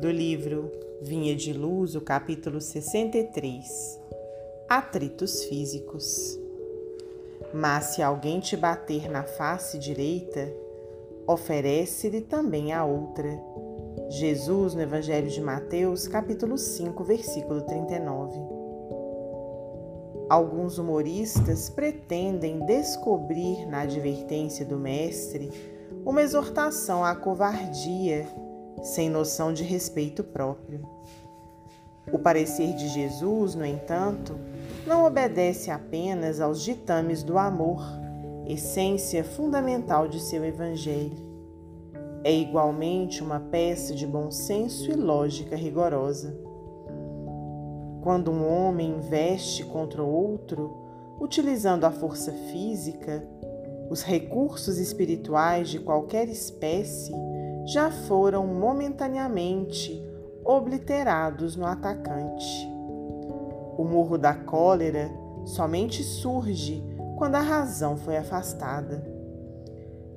do livro Vinha de Luz, o capítulo 63 Atritos Físicos. Mas se alguém te bater na face direita, oferece-lhe também a outra. Jesus, no Evangelho de Mateus, capítulo 5, versículo 39. Alguns humoristas pretendem descobrir na advertência do Mestre uma exortação à covardia sem noção de respeito próprio. O parecer de Jesus, no entanto, não obedece apenas aos ditames do amor, essência fundamental de seu Evangelho. É igualmente uma peça de bom senso e lógica rigorosa. Quando um homem investe contra outro, utilizando a força física, os recursos espirituais de qualquer espécie já foram momentaneamente obliterados no atacante. O morro da cólera somente surge quando a razão foi afastada.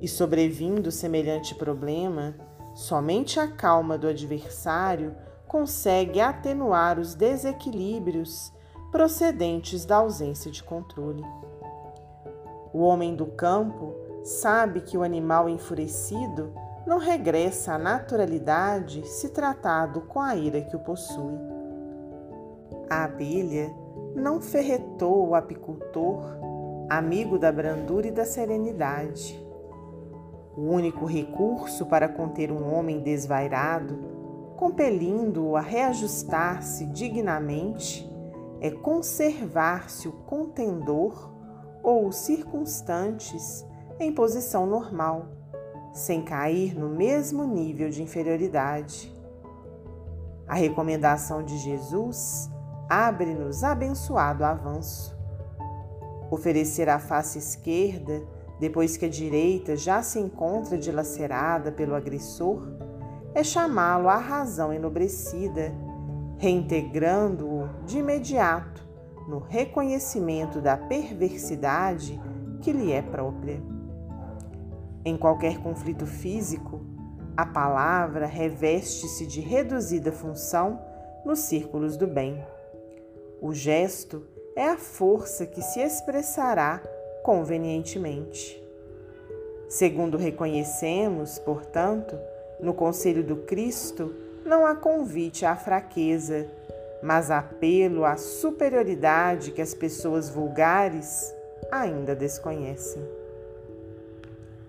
E sobrevindo semelhante problema, somente a calma do adversário consegue atenuar os desequilíbrios procedentes da ausência de controle. O homem do campo sabe que o animal enfurecido não regressa à naturalidade se tratado com a ira que o possui. A abelha não ferretou o apicultor, amigo da brandura e da serenidade. O único recurso para conter um homem desvairado, compelindo-o a reajustar-se dignamente, é conservar-se o contendor ou os circunstantes em posição normal sem cair no mesmo nível de inferioridade. A recomendação de Jesus abre-nos abençoado avanço. Oferecer a face esquerda, depois que a direita já se encontra dilacerada pelo agressor, é chamá-lo à razão enobrecida, reintegrando-o de imediato no reconhecimento da perversidade que lhe é própria. Em qualquer conflito físico, a palavra reveste-se de reduzida função nos círculos do bem. O gesto é a força que se expressará convenientemente. Segundo reconhecemos, portanto, no conselho do Cristo, não há convite à fraqueza, mas apelo à superioridade que as pessoas vulgares ainda desconhecem.